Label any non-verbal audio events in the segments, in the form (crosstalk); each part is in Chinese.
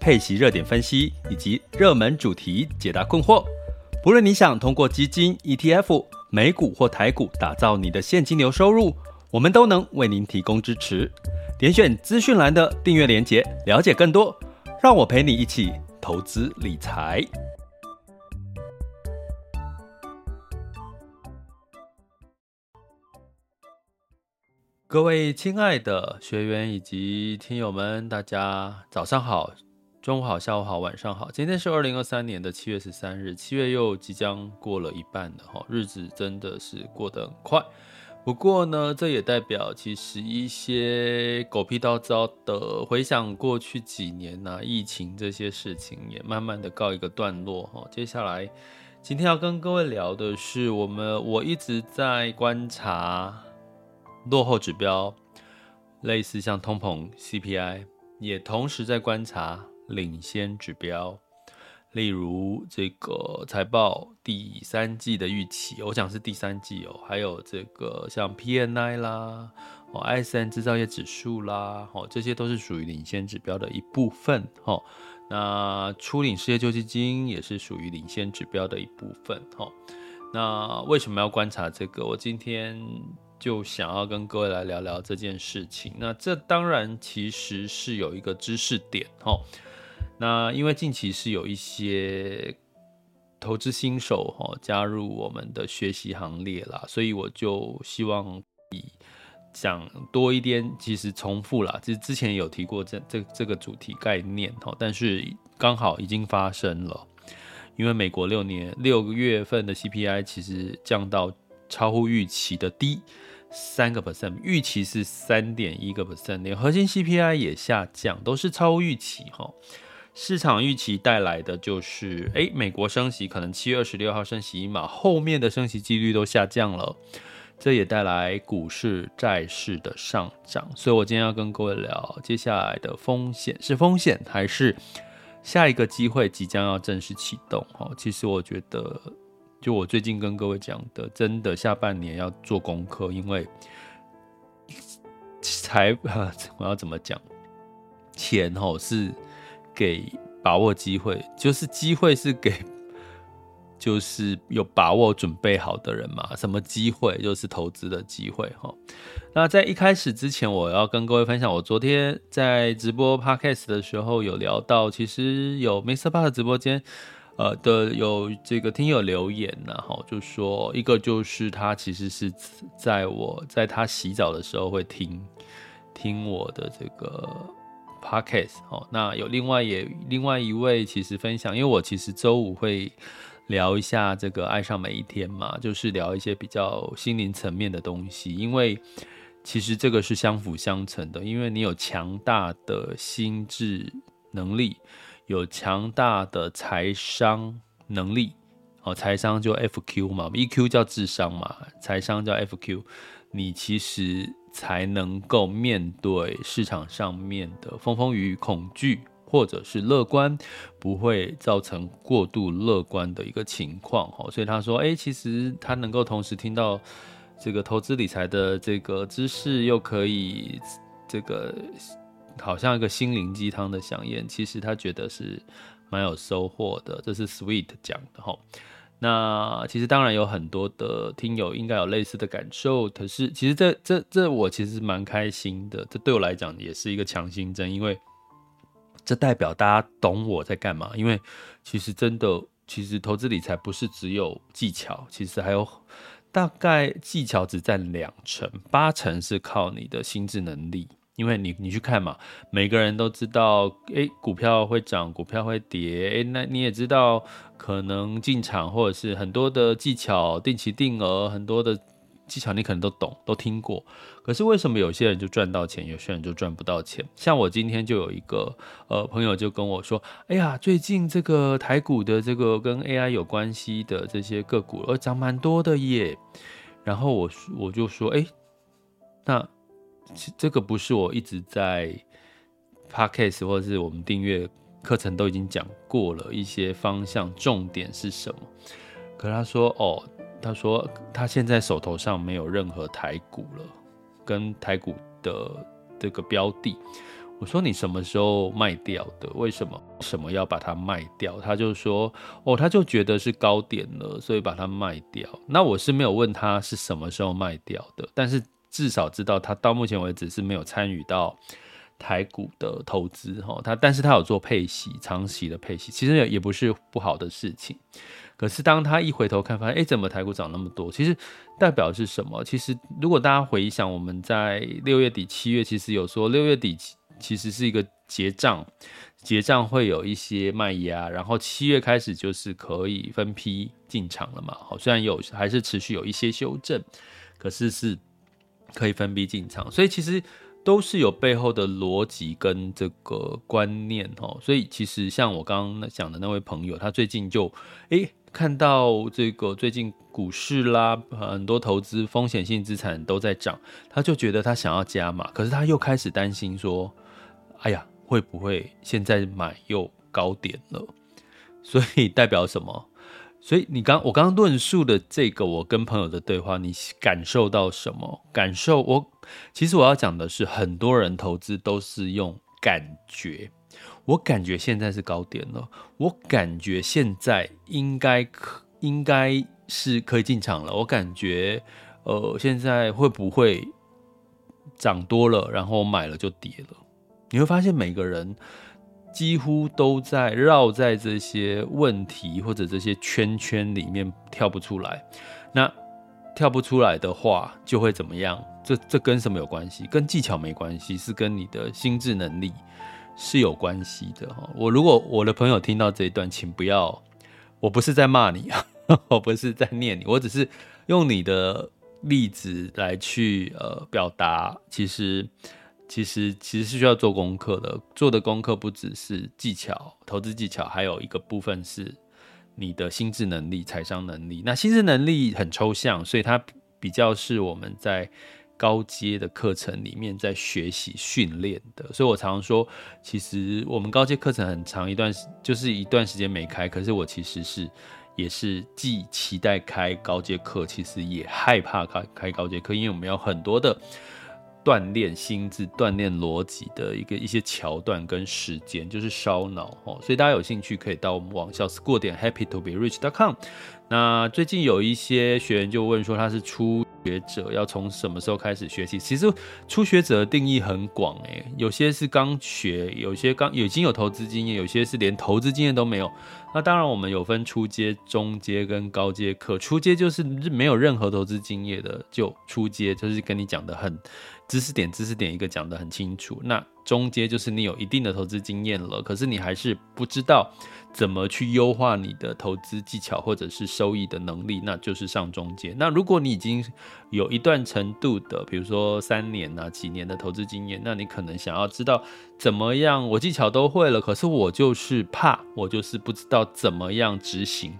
配息热点分析以及热门主题解答困惑，不论你想通过基金、ETF、美股或台股打造你的现金流收入，我们都能为您提供支持。点选资讯栏的订阅链接，了解更多。让我陪你一起投资理财。各位亲爱的学员以及听友们，大家早上好。中午好，下午好，晚上好。今天是二零二三年的七月十三日，七月又即将过了一半了哈，日子真的是过得很快。不过呢，这也代表其实一些狗屁倒灶的回想过去几年呐、疫情这些事情也慢慢的告一个段落哈。接下来今天要跟各位聊的是，我们我一直在观察落后指标，类似像通膨 CPI，也同时在观察。领先指标，例如这个财报第三季的预期，我想是第三季哦，还有这个像 PNI 啦，哦，ISM 制造业指数啦，哦，这些都是属于领先指标的一部分哦。那初领失业救济金也是属于领先指标的一部分哦。那为什么要观察这个？我今天就想要跟各位来聊聊这件事情。那这当然其实是有一个知识点哦。那因为近期是有一些投资新手哈加入我们的学习行列啦，所以我就希望以讲多一点，其实重复啦，其实之前有提过这这这个主题概念哈，但是刚好已经发生了，因为美国六年六月份的 CPI 其实降到超乎预期的低三个 percent，预期是三点一个 percent，连核心 CPI 也下降，都是超乎预期哈。市场预期带来的就是，诶，美国升息可能七月二十六号升息一码，后面的升息几率都下降了，这也带来股市、债市的上涨。所以我今天要跟各位聊，接下来的风险是风险，还是下一个机会即将要正式启动？哈，其实我觉得，就我最近跟各位讲的，真的下半年要做功课，因为财，(laughs) 我要怎么讲？钱哦是。给把握机会，就是机会是给，就是有把握准备好的人嘛。什么机会？就是投资的机会哈。那在一开始之前，我要跟各位分享，我昨天在直播 Podcast 的时候有聊到，其实有 MixerBox 直播间，呃的有这个听友留言然后就说一个就是他其实是在我在他洗澡的时候会听听我的这个。Podcast 哦，那有另外也另外一位其实分享，因为我其实周五会聊一下这个爱上每一天嘛，就是聊一些比较心灵层面的东西，因为其实这个是相辅相成的，因为你有强大的心智能力，有强大的财商能力，哦，财商就 FQ 嘛，EQ 叫智商嘛，财商叫 FQ，你其实。才能够面对市场上面的风风雨雨，恐惧或者是乐观，不会造成过度乐观的一个情况。所以他说，诶，其实他能够同时听到这个投资理财的这个知识，又可以这个好像一个心灵鸡汤的饗宴，其实他觉得是蛮有收获的。这是 Sweet 讲的哈。那其实当然有很多的听友应该有类似的感受，可是其实这这这我其实蛮开心的，这对我来讲也是一个强心针，因为这代表大家懂我在干嘛。因为其实真的，其实投资理财不是只有技巧，其实还有大概技巧只占两成，八成是靠你的心智能力。因为你你去看嘛，每个人都知道，诶，股票会涨，股票会跌，诶，那你也知道，可能进场或者是很多的技巧，定期定额，很多的技巧你可能都懂，都听过。可是为什么有些人就赚到钱，有些人就赚不到钱？像我今天就有一个呃朋友就跟我说：“哎呀，最近这个台股的这个跟 AI 有关系的这些个股，呃，涨蛮多的耶。”然后我我就说：“哎，那这个不是我一直在 Podcast 或者是我们订阅课程都已经讲过了一些方向，重点是什么？”可他说：“哦。”他说他现在手头上没有任何台股了，跟台股的这个标的。我说你什么时候卖掉的？为什么？什么要把它卖掉？他就说哦，他就觉得是高点了，所以把它卖掉。那我是没有问他是什么时候卖掉的，但是至少知道他到目前为止是没有参与到台股的投资哈。他但是他有做配息，长期的配息，其实也也不是不好的事情。可是当他一回头看，发现哎，怎么台股涨那么多？其实代表是什么？其实如果大家回想，我们在六月底、七月，其实有说六月底其实是一个结账，结账会有一些卖压，然后七月开始就是可以分批进场了嘛。好，虽然有还是持续有一些修正，可是是可以分批进场，所以其实都是有背后的逻辑跟这个观念哦。所以其实像我刚刚讲的那位朋友，他最近就哎。看到这个最近股市啦，很多投资风险性资产都在涨，他就觉得他想要加码，可是他又开始担心说，哎呀，会不会现在买又高点了？所以代表什么？所以你刚我刚刚论述的这个我跟朋友的对话，你感受到什么？感受我其实我要讲的是，很多人投资都是用感觉。我感觉现在是高点了，我感觉现在应该可应该是可以进场了。我感觉，呃，现在会不会涨多了，然后买了就跌了？你会发现每个人几乎都在绕在这些问题或者这些圈圈里面跳不出来。那跳不出来的话，就会怎么样？这这跟什么有关系？跟技巧没关系，是跟你的心智能力。是有关系的。我如果我的朋友听到这一段，请不要，我不是在骂你啊，(laughs) 我不是在念你，我只是用你的例子来去呃表达。其实，其实其实是需要做功课的。做的功课不只是技巧，投资技巧，还有一个部分是你的心智能力、财商能力。那心智能力很抽象，所以它比较是我们在。高阶的课程里面在学习训练的，所以我常常说，其实我们高阶课程很长一段，就是一段时间没开。可是我其实是也是既期待开高阶课，其实也害怕开开高阶课，因为我们有很多的锻炼心智、锻炼逻辑的一个一些桥段跟时间，就是烧脑哦。所以大家有兴趣可以到我们网校 school 点 HappyToBeRich.com。那最近有一些学员就问说，他是出学者，要从什么时候开始学习？其实初学者的定义很广诶，有些是刚学，有些刚已经有投资经验，有些是连投资经验都没有。那当然，我们有分初阶、中阶跟高阶课。初阶就是没有任何投资经验的，就初阶就是跟你讲的很知识点、知识点一个讲得很清楚。那中阶就是你有一定的投资经验了，可是你还是不知道。怎么去优化你的投资技巧或者是收益的能力，那就是上中阶。那如果你已经有一段程度的，比如说三年啊、几年的投资经验，那你可能想要知道怎么样，我技巧都会了，可是我就是怕，我就是不知道怎么样执行。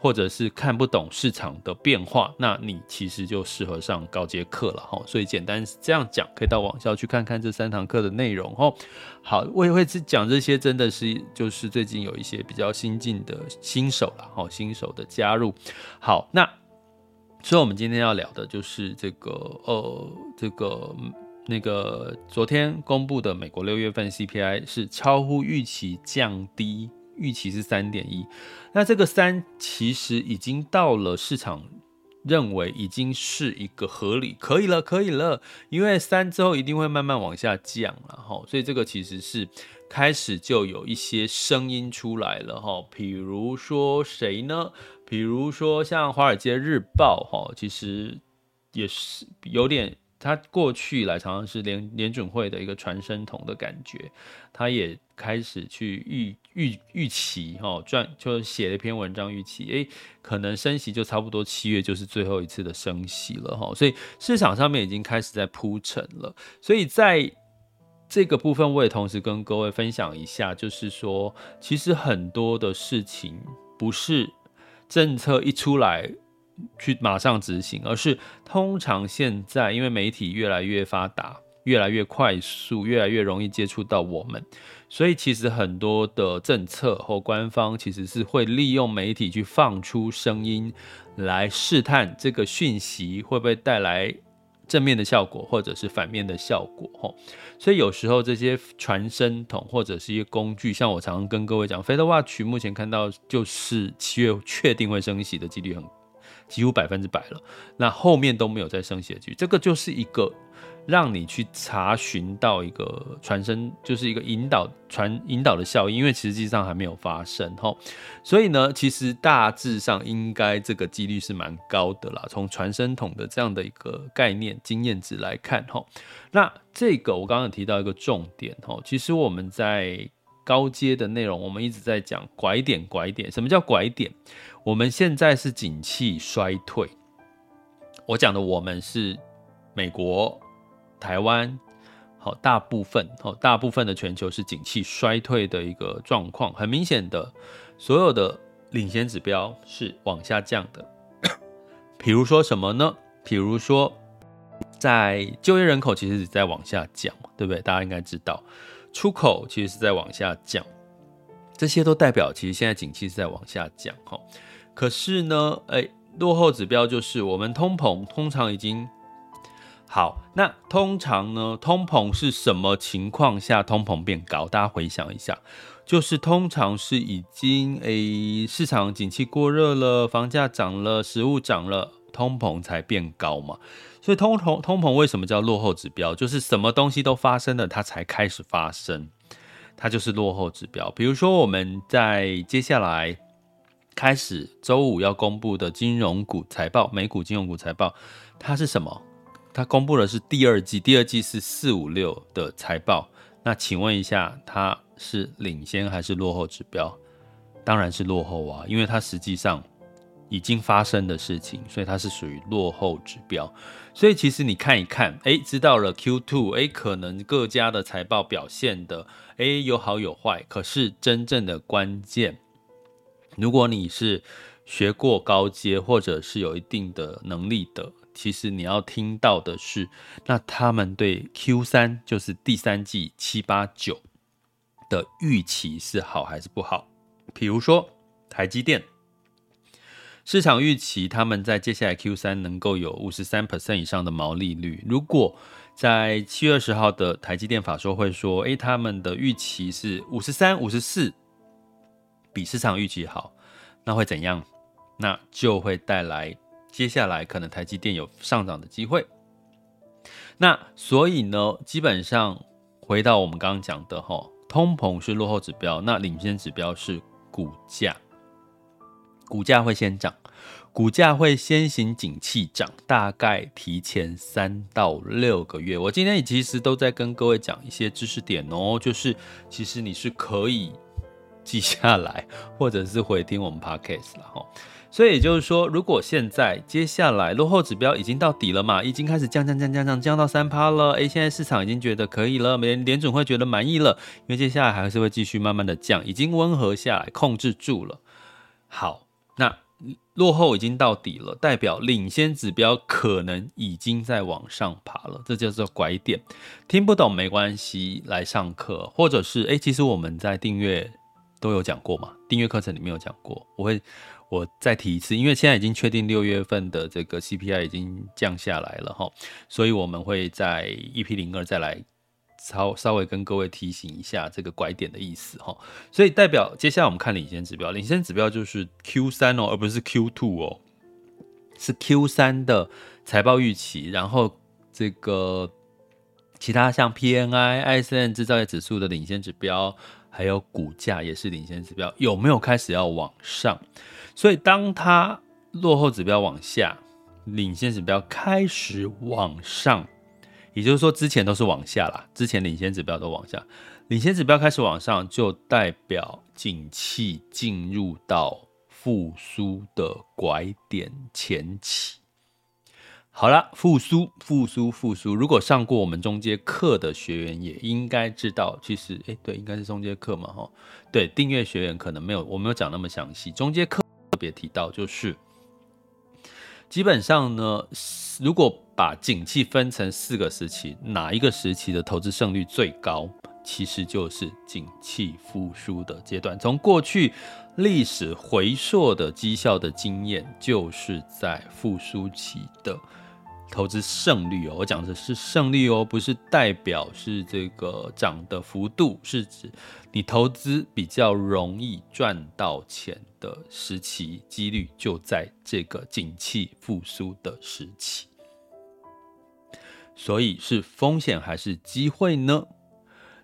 或者是看不懂市场的变化，那你其实就适合上高阶课了哈。所以简单这样讲，可以到网校去看看这三堂课的内容哈。好，我也会讲这些，真的是就是最近有一些比较新进的新手了哈，新手的加入。好，那所以我们今天要聊的就是这个呃，这个那个昨天公布的美国六月份 CPI 是超乎预期降低。预期是三点一，那这个三其实已经到了市场认为已经是一个合理，可以了，可以了，因为三之后一定会慢慢往下降了哈，所以这个其实是开始就有一些声音出来了哈，比如说谁呢？比如说像《华尔街日报》哈，其实也是有点。他过去来常常是联联准会的一个传声筒的感觉，他也开始去预预预期哈，赚就写了一篇文章预期，诶，可能升息就差不多七月就是最后一次的升息了哈，所以市场上面已经开始在铺陈了，所以在这个部分我也同时跟各位分享一下，就是说其实很多的事情不是政策一出来去马上执行，而是通常现在因为媒体越来越发达。越来越快速，越来越容易接触到我们，所以其实很多的政策或官方其实是会利用媒体去放出声音，来试探这个讯息会不会带来正面的效果，或者是反面的效果。吼，所以有时候这些传声筒或者是一些工具，像我常常跟各位讲，Fed Watch 目前看到就是七月确定会升息的几率很几乎百分之百了，那后面都没有再升息的几率，这个就是一个。让你去查询到一个传声，就是一个引导传引导的效应，因为实际上还没有发生哈，所以呢，其实大致上应该这个几率是蛮高的啦。从传声筒的这样的一个概念经验值来看哈，那这个我刚刚提到一个重点哈，其实我们在高阶的内容，我们一直在讲拐点，拐点，什么叫拐点？我们现在是景气衰退，我讲的我们是美国。台湾好，大部分好，大部分的全球是景气衰退的一个状况，很明显的，所有的领先指标是往下降的。(coughs) 比如说什么呢？比如说，在就业人口其实是在往下降，对不对？大家应该知道，出口其实是在往下降，这些都代表其实现在景气是在往下降。哈，可是呢，哎，落后指标就是我们通膨通常已经。好，那通常呢，通膨是什么情况下通膨变高？大家回想一下，就是通常是已经诶、市场景气过热了，房价涨了，食物涨了，通膨才变高嘛。所以通膨通膨为什么叫落后指标？就是什么东西都发生了，它才开始发生，它就是落后指标。比如说我们在接下来开始周五要公布的金融股财报，美股金融股财报，它是什么？它公布的是第二季，第二季是四五六的财报。那请问一下，它是领先还是落后指标？当然是落后啊，因为它实际上已经发生的事情，所以它是属于落后指标。所以其实你看一看，哎，知道了 Q2，哎，可能各家的财报表现的，哎，有好有坏。可是真正的关键，如果你是学过高阶或者是有一定的能力的。其实你要听到的是，那他们对 Q 三就是第三季七八九的预期是好还是不好？比如说台积电，市场预期他们在接下来 Q 三能够有五十三 percent 以上的毛利率。如果在七月二十号的台积电法说会说，诶，他们的预期是五十三、五十四，比市场预期好，那会怎样？那就会带来。接下来可能台积电有上涨的机会，那所以呢，基本上回到我们刚刚讲的哈，通膨是落后指标，那领先指标是股价，股价会先涨，股价会先行景气涨，大概提前三到六个月。我今天也其实都在跟各位讲一些知识点哦，就是其实你是可以记下来，或者是回听我们 Podcast 了哈。所以也就是说，如果现在接下来落后指标已经到底了嘛，已经开始降降降降降降到三趴了，诶，现在市场已经觉得可以了，联联准会觉得满意了，因为接下来还是会继续慢慢的降，已经温和下来，控制住了。好，那落后已经到底了，代表领先指标可能已经在往上爬了，这叫做拐点。听不懂没关系，来上课，或者是诶，其实我们在订阅都有讲过嘛，订阅课程里面有讲过，我会。我再提一次，因为现在已经确定六月份的这个 CPI 已经降下来了哈，所以我们会在 EP 零二再来稍稍微跟各位提醒一下这个拐点的意思哈。所以代表接下来我们看领先指标，领先指标就是 Q 三哦，而不是 Q two 哦，是 Q 三的财报预期，然后这个其他像 PNI、ISM 制造业指数的领先指标，还有股价也是领先指标，有没有开始要往上？所以，当它落后指标往下，领先指标开始往上，也就是说，之前都是往下啦。之前领先指标都往下，领先指标开始往上，就代表景气进入到复苏的拐点前期。好了，复苏，复苏，复苏。如果上过我们中阶课的学员也应该知道，其实，哎、对，应该是中阶课嘛，哈，对，订阅学员可能没有，我没有讲那么详细。中阶课特别提到，就是基本上呢，如果把景气分成四个时期，哪一个时期的投资胜率最高？其实就是景气复苏的阶段。从过去历史回溯的绩效的经验，就是在复苏期的。投资胜率哦，我讲的是胜率哦，不是代表是这个涨的幅度，是指你投资比较容易赚到钱的时期，几率就在这个景气复苏的时期。所以是风险还是机会呢？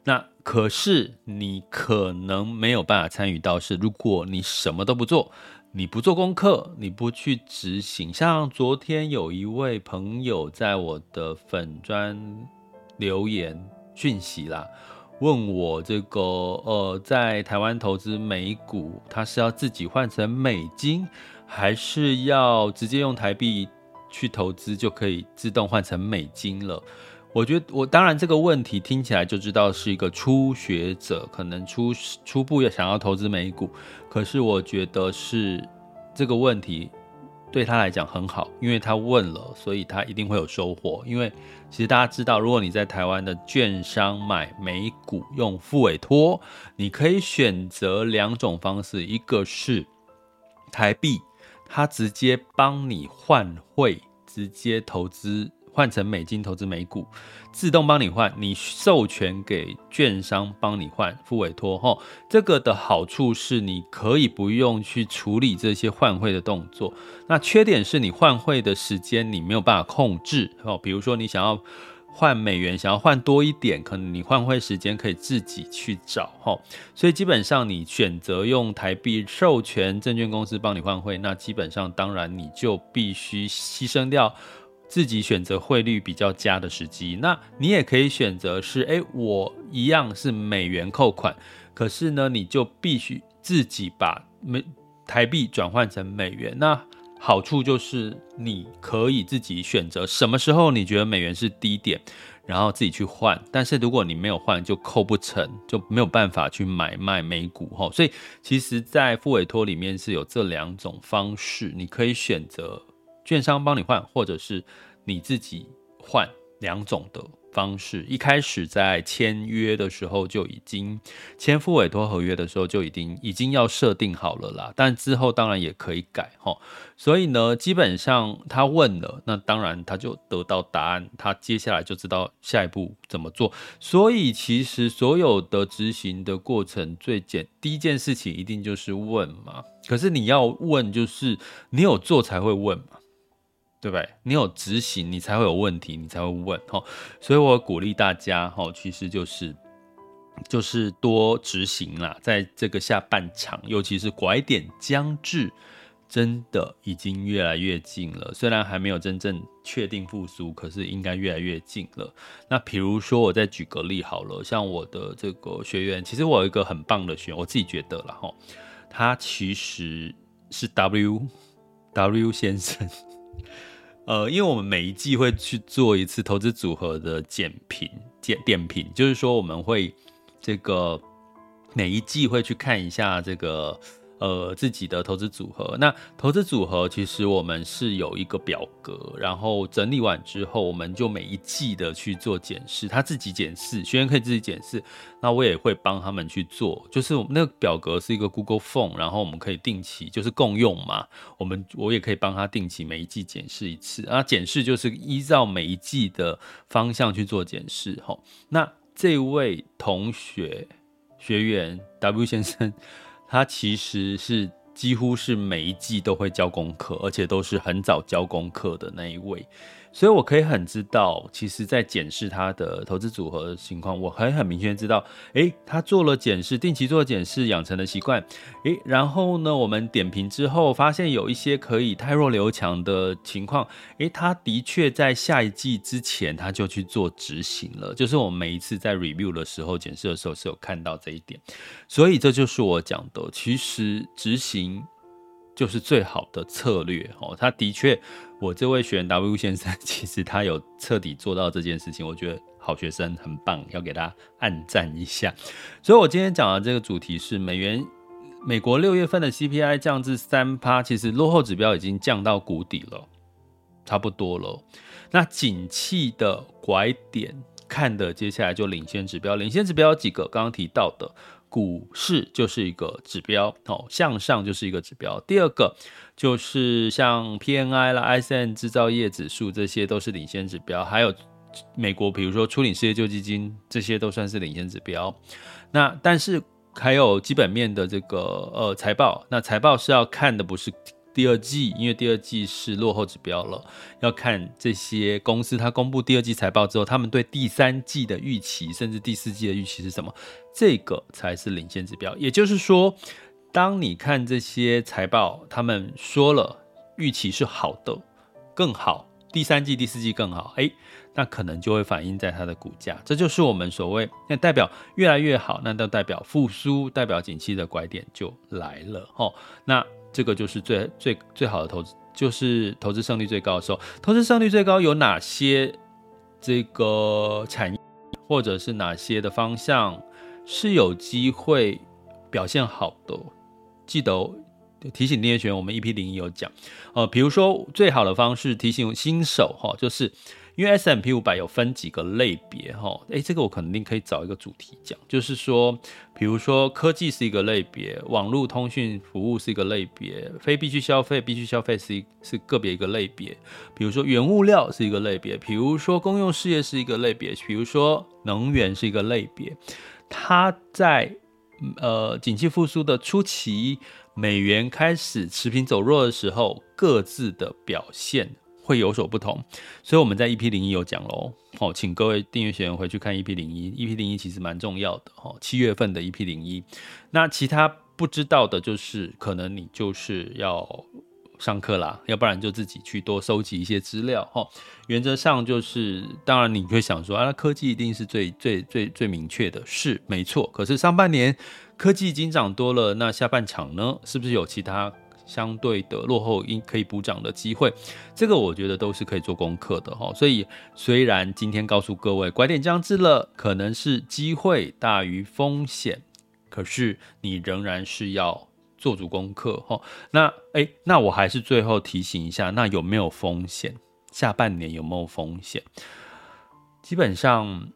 那可是你可能没有办法参与到，是如果你什么都不做。你不做功课，你不去执行。像昨天有一位朋友在我的粉专留言讯息啦，问我这个呃，在台湾投资美股，他是要自己换成美金，还是要直接用台币去投资就可以自动换成美金了？我觉得我当然这个问题听起来就知道是一个初学者，可能初初步也想要投资美股，可是我觉得是这个问题对他来讲很好，因为他问了，所以他一定会有收获。因为其实大家知道，如果你在台湾的券商买美股用付委托，你可以选择两种方式，一个是台币，他直接帮你换汇，直接投资。换成美金投资美股，自动帮你换，你授权给券商帮你换付委托哈。这个的好处是你可以不用去处理这些换汇的动作。那缺点是你换汇的时间你没有办法控制哦。比如说你想要换美元，想要换多一点，可能你换汇时间可以自己去找哈。所以基本上你选择用台币授权证券公司帮你换汇，那基本上当然你就必须牺牲掉。自己选择汇率比较佳的时机，那你也可以选择是，哎，我一样是美元扣款，可是呢，你就必须自己把美台币转换成美元。那好处就是你可以自己选择什么时候你觉得美元是低点，然后自己去换。但是如果你没有换，就扣不成，就没有办法去买卖美股哈。所以其实，在付委托里面是有这两种方式，你可以选择。券商帮你换，或者是你自己换，两种的方式。一开始在签约的时候就已经签付委托合约的时候就已经已经要设定好了啦，但之后当然也可以改哈。所以呢，基本上他问了，那当然他就得到答案，他接下来就知道下一步怎么做。所以其实所有的执行的过程最简第一件事情一定就是问嘛。可是你要问，就是你有做才会问嘛。对不对？你有执行，你才会有问题，你才会问哈。所以我鼓励大家哈，其实就是就是多执行啦。在这个下半场，尤其是拐点将至，真的已经越来越近了。虽然还没有真正确定复苏，可是应该越来越近了。那比如说，我再举个例好了，像我的这个学员，其实我有一个很棒的学员，我自己觉得了哈，他其实是 W W 先生。呃，因为我们每一季会去做一次投资组合的检评、检点评，就是说我们会这个每一季会去看一下这个。呃，自己的投资组合，那投资组合其实我们是有一个表格，然后整理完之后，我们就每一季的去做检视，他自己检视，学员可以自己检视，那我也会帮他们去做，就是那个表格是一个 Google Phone，然后我们可以定期就是共用嘛，我们我也可以帮他定期每一季检视一次，啊，检视就是依照每一季的方向去做检视，吼，那这位同学学员 W 先生。他其实是几乎是每一季都会交功课，而且都是很早交功课的那一位，所以我可以很知道，其实在检视他的投资组合情况，我可以很明确知道，诶，他做了检视，定期做检视，养成的习惯，诶，然后呢，我们点评之后发现有一些可以汰弱留强的情况，诶，他的确在下一季之前他就去做执行了，就是我们每一次在 review 的时候检视的时候是有看到这一点，所以这就是我讲的，其实执行。就是最好的策略哦，他的确，我这位学员 W 先生，(laughs) 其实他有彻底做到这件事情，我觉得好学生很棒，要给他暗赞一下。所以我今天讲的这个主题是美元，美国六月份的 CPI 降至三趴，其实落后指标已经降到谷底了，差不多了。那景气的拐点看的，接下来就领先指标，领先指标有几个，刚刚提到的。股市就是一个指标，哦，向上就是一个指标。第二个就是像 PNI 啦、ISM 制造业指数，这些都是领先指标。还有美国，比如说处理失业救济金，这些都算是领先指标。那但是还有基本面的这个呃财报，那财报是要看的不是。第二季，因为第二季是落后指标了，要看这些公司它公布第二季财报之后，他们对第三季的预期，甚至第四季的预期是什么？这个才是领先指标。也就是说，当你看这些财报，他们说了预期是好的，更好，第三季、第四季更好，诶，那可能就会反映在它的股价。这就是我们所谓，那代表越来越好，那都代表复苏，代表景气的拐点就来了，哦，那。这个就是最最最好的投资，就是投资胜率最高的时候。投资胜率最高有哪些？这个产业或者是哪些的方向是有机会表现好的？记得提醒订阅学员，我们 EP 零一有讲，呃，比如说最好的方式提醒新手哈，就是。因为 S M P 五百有分几个类别哈，诶，这个我肯定可以找一个主题讲，就是说，比如说科技是一个类别，网络通讯服务是一个类别，非必需消费、必需消费是是个别一个类别，比如说原物料是一个类别，比如说公用事业是一个类别，比如说能源是一个类别，它在呃景气复苏的初期，美元开始持平走弱的时候，各自的表现。会有所不同，所以我们在 EP 零一有讲喽，好，请各位订阅学员回去看 EP 零一，EP 零一其实蛮重要的，哈，七月份的 EP 零一，那其他不知道的，就是可能你就是要上课啦，要不然就自己去多收集一些资料，哈，原则上就是，当然你会想说啊，那科技一定是最最最最明确的，是没错，可是上半年科技已经涨多了，那下半场呢，是不是有其他？相对的落后，应可以补涨的机会，这个我觉得都是可以做功课的哈。所以虽然今天告诉各位拐点将至了，可能是机会大于风险，可是你仍然是要做足功课哈。那诶，那我还是最后提醒一下，那有没有风险？下半年有没有风险？基本上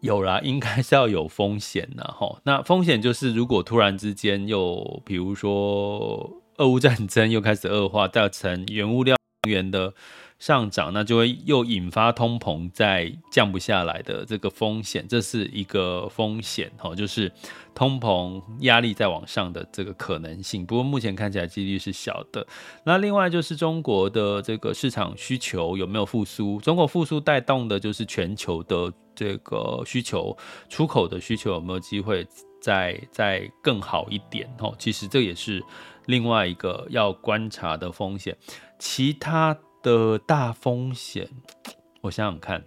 有啦，应该是要有风险的哈。那风险就是如果突然之间又比如说。俄乌战争又开始恶化，造成原物料能源的上涨，那就会又引发通膨再降不下来的这个风险，这是一个风险哈，就是通膨压力再往上的这个可能性。不过目前看起来几率是小的。那另外就是中国的这个市场需求有没有复苏？中国复苏带动的就是全球的这个需求，出口的需求有没有机会再再更好一点？哦，其实这也是。另外一个要观察的风险，其他的大风险，我想想看，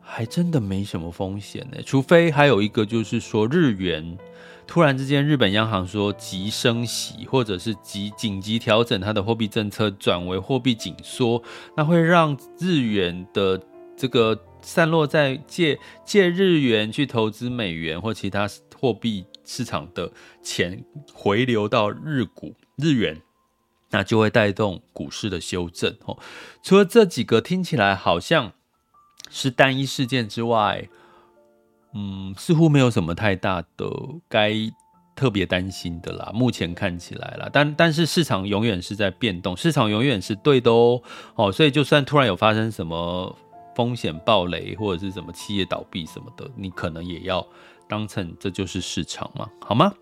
还真的没什么风险呢。除非还有一个，就是说日元突然之间，日本央行说急升息，或者是急紧急调整它的货币政策，转为货币紧缩，那会让日元的这个散落在借借日元去投资美元或其他货币。市场的钱回流到日股、日元，那就会带动股市的修正哦。除了这几个听起来好像是单一事件之外，嗯，似乎没有什么太大的该特别担心的啦。目前看起来啦，但但是市场永远是在变动，市场永远是对的哦哦，所以就算突然有发生什么风险暴雷或者是什么企业倒闭什么的，你可能也要。当成这就是市场嘛，好吗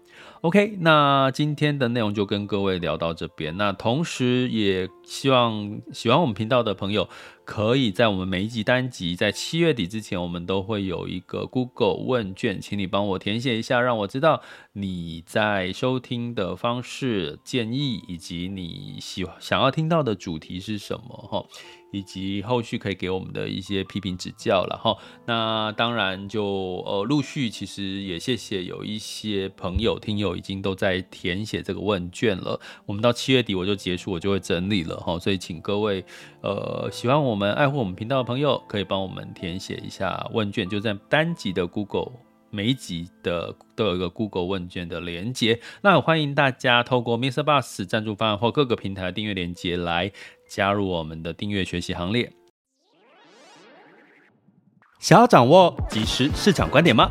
OK，那今天的内容就跟各位聊到这边。那同时也希望喜欢我们频道的朋友，可以在我们每一集单集在七月底之前，我们都会有一个 Google 问卷，请你帮我填写一下，让我知道你在收听的方式、建议以及你喜想要听到的主题是什么哈。以及后续可以给我们的一些批评指教了哈。那当然就呃陆续其实也谢谢有一些朋友听友已经都在填写这个问卷了。我们到七月底我就结束，我就会整理了哈。所以请各位呃喜欢我们爱护我们频道的朋友，可以帮我们填写一下问卷，就在单集的 Google 每一集的都有一个 Google 问卷的连接。那欢迎大家透过 Mr. Bus 赞助方案或各个平台的订阅连接来。加入我们的订阅学习行列。想要掌握即时市场观点吗？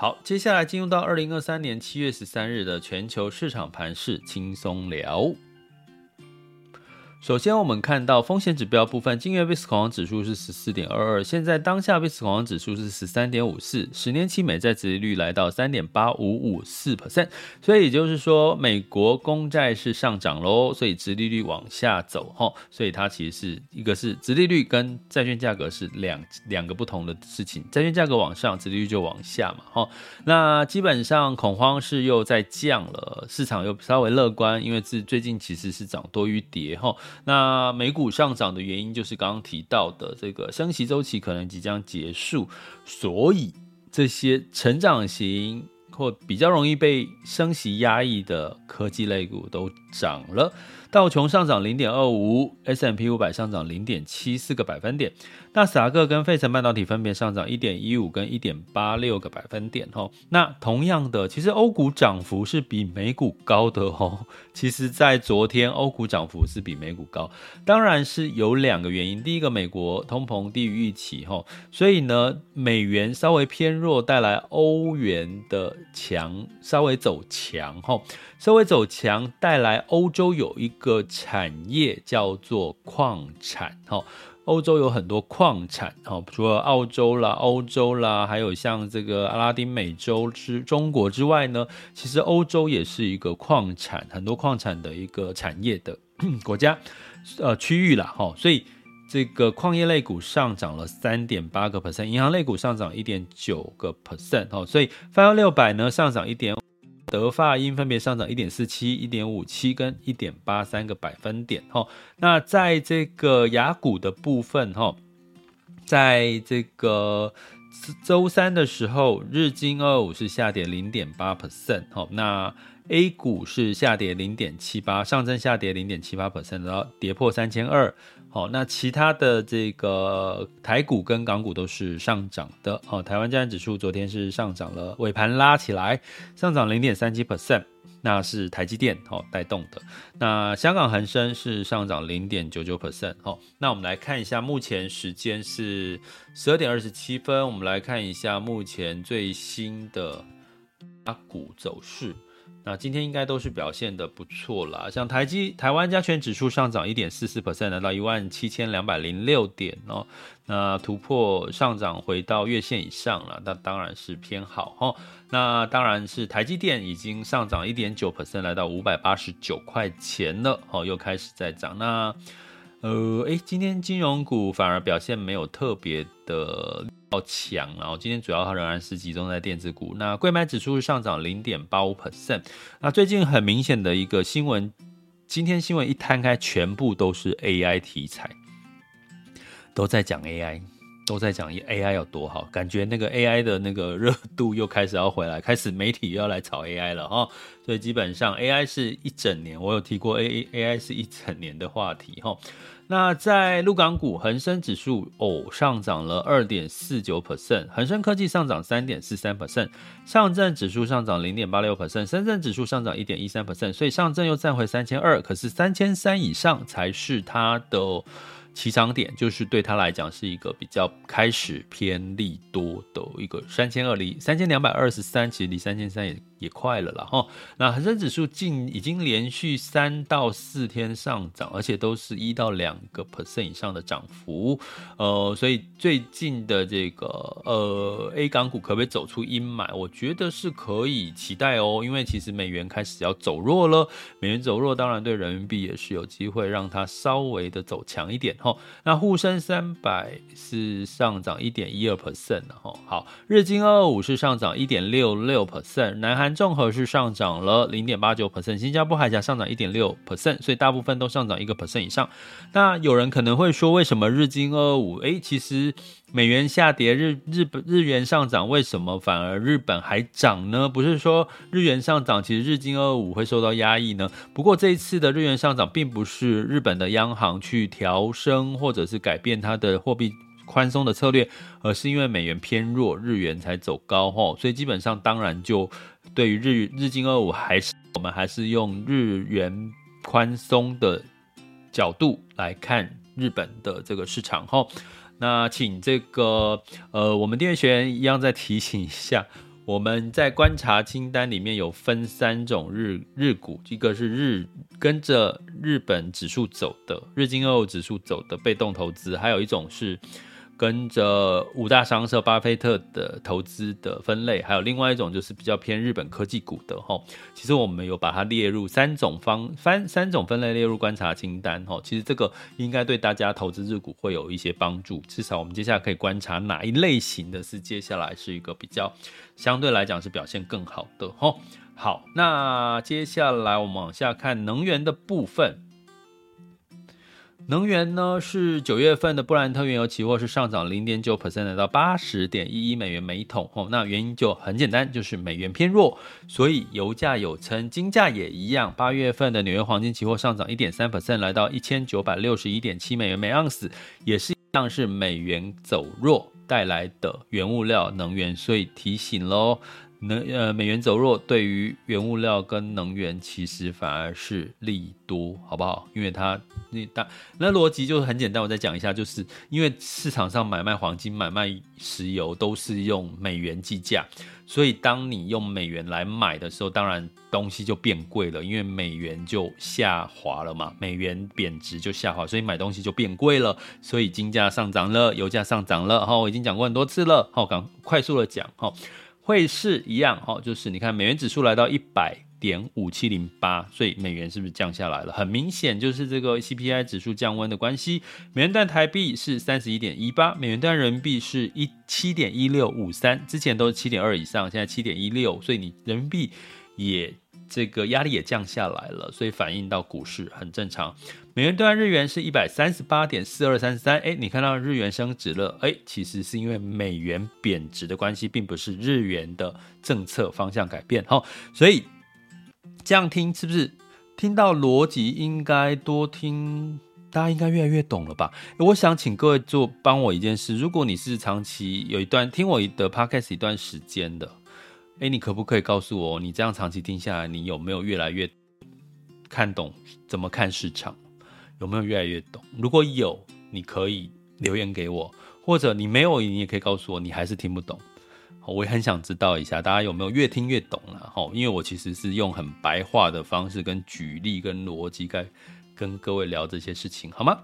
好，接下来进入到二零二三年七月十三日的全球市场盘势轻松聊。首先，我们看到风险指标部分，今月 VIX 恐慌指数是十四点二二，现在当下 VIX 恐慌指数是十三点五四，十年期美债殖利率来到三点八五五四 percent，所以也就是说，美国公债是上涨喽，所以殖利率往下走哈，所以它其实是一个是殖利率跟债券价格是两两个不同的事情，债券价格往上，殖利率就往下嘛哈，那基本上恐慌是又在降了，市场又稍微乐观，因为是最近其实是涨多于跌哈。那美股上涨的原因就是刚刚提到的这个升息周期可能即将结束，所以这些成长型或比较容易被升息压抑的科技类股都涨了。道琼上涨零点二五，S&P 五百上涨零点七四个百分点，纳斯达克跟费城半导体分别上涨一点一五跟一点八六个百分点。哦，那同样的，其实欧股涨幅是比美股高的。哦，其实，在昨天欧股涨幅是比美股高，当然是有两个原因。第一个，美国通膨低于预期，哦，所以呢，美元稍微偏弱，带来欧元的强，稍微走强，哦。稍微走强，带来欧洲有一个产业叫做矿产，哈，欧洲有很多矿产，哈，除了澳洲啦、欧洲啦，还有像这个阿拉丁美洲之中国之外呢，其实欧洲也是一个矿产，很多矿产的一个产业的 (clears throat) 国家，呃，区域啦，哈，所以这个矿业类股上涨了三点八个 percent，银行类股上涨一点九个 percent，哈，所以泛欧六百呢上涨一点。德法英分别上涨一点四七、一点五七跟一点八三个百分点哈。那在这个雅股的部分哈，在这个周三的时候，日经二五是下跌零点八 percent 哈。那 A 股是下跌零点七八，上证下跌零点七八 percent，然后跌破三千二。好，那其他的这个台股跟港股都是上涨的。好，台湾加权指数昨天是上涨了，尾盘拉起来，上涨零点三七 percent，那是台积电好带动的。那香港恒生是上涨零点九九 percent。好，那我们来看一下，目前时间是十二点二十七分，我们来看一下目前最新的阿股走势。那今天应该都是表现的不错啦，像台积台湾加权指数上涨一点四四 percent，来到一万七千两百零六点哦，那突破上涨回到月线以上了，那当然是偏好哈。那当然是台积电已经上涨一点九 percent，来到五百八十九块钱了，哦，又开始在涨。那呃，诶，今天金融股反而表现没有特别的。要强，然后今天主要它仍然是集中在电子股。那柜买指数是上涨零点八五 percent。那最近很明显的一个新闻，今天新闻一摊开，全部都是 AI 题材，都在讲 AI。都在讲 AI 有多好，感觉那个 AI 的那个热度又开始要回来，开始媒体又要来炒 AI 了哈。所以基本上 AI 是一整年，我有提过 A AI 是一整年的话题哈。那在陆港股，恒生指数哦上涨了二点四九 percent，恒生科技上涨三点四三 percent，上证指数上涨零点八六 percent，深圳指数上涨一点一三 percent，所以上证又站回三千二，可是三千三以上才是它的起涨点，就是对它来讲是一个比较开始偏利多的一个三千二离三千两百二十三，其实离三千三也。也快了啦哈，那恒生指数近已经连续三到四天上涨，而且都是一到两个 percent 以上的涨幅，呃，所以最近的这个呃 A 港股可不可以走出阴霾？我觉得是可以期待哦，因为其实美元开始要走弱了，美元走弱当然对人民币也是有机会让它稍微的走强一点哈。那沪深三百是上涨一点一二 percent 哈，好，日经二二五是上涨一点六六 percent，南韩。综合是上涨了零点八九 percent，新加坡海峡上涨一点六 percent，所以大部分都上涨一个 percent 以上。那有人可能会说，为什么日经二五？哎，其实美元下跌，日日本日元上涨，为什么反而日本还涨呢？不是说日元上涨，其实日经二二五会受到压抑呢？不过这一次的日元上涨，并不是日本的央行去调升或者是改变它的货币。宽松的策略，而是因为美元偏弱，日元才走高吼，所以基本上当然就对于日日经二五还是我们还是用日元宽松的角度来看日本的这个市场哈。那请这个呃我们订阅学员一样再提醒一下，我们在观察清单里面有分三种日日股，一个是日跟着日本指数走的日经二五指数走的被动投资，还有一种是。跟着五大商社巴菲特的投资的分类，还有另外一种就是比较偏日本科技股的哈。其实我们有把它列入三种方三三种分类列入观察清单哈。其实这个应该对大家投资日股会有一些帮助。至少我们接下来可以观察哪一类型的是接下来是一个比较相对来讲是表现更好的哈。好，那接下来我们往下看能源的部分。能源呢，是九月份的布兰特原油期货是上涨零点九 percent，来到八十点一一美元每桶。哦，那原因就很简单，就是美元偏弱，所以油价有撑，金价也一样。八月份的纽约黄金期货上涨一点三 percent，来到一千九百六十一点七美元每盎司，也是一样是美元走弱带来的原物料能源，所以提醒喽。能呃，美元走弱对于原物料跟能源其实反而是利多，好不好？因为它那大那逻辑就是很简单，我再讲一下，就是因为市场上买卖黄金、买卖石油都是用美元计价，所以当你用美元来买的时候，当然东西就变贵了，因为美元就下滑了嘛，美元贬值就下滑，所以买东西就变贵了，所以金价上涨了，油价上涨了。哈，我已经讲过很多次了，好，赶快速的讲哈。汇市一样哦，就是你看美元指数来到一百点五七零八，所以美元是不是降下来了？很明显就是这个 CPI 指数降温的关系。美元兑台币是三十一点一八，美元兑人民币是一七点一六五三，之前都是七点二以上，现在七点一六，所以你人民币也。这个压力也降下来了，所以反映到股市很正常。美元兑日元是一百三十八点四二三三，哎，你看到日元升值了，哎，其实是因为美元贬值的关系，并不是日元的政策方向改变。好，所以这样听是不是听到逻辑应该多听？大家应该越来越懂了吧？我想请各位做帮我一件事，如果你是长期有一段听我的 podcast 一段时间的。哎，你可不可以告诉我，你这样长期听下来，你有没有越来越看懂怎么看市场？有没有越来越懂？如果有，你可以留言给我，或者你没有，你也可以告诉我，你还是听不懂。我也很想知道一下，大家有没有越听越懂了？哈，因为我其实是用很白话的方式，跟举例，跟逻辑，该跟各位聊这些事情，好吗？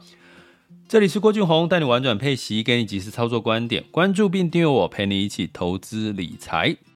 这里是郭俊宏，带你玩转配息，给你及时操作观点，关注并订阅我，陪你一起投资理财。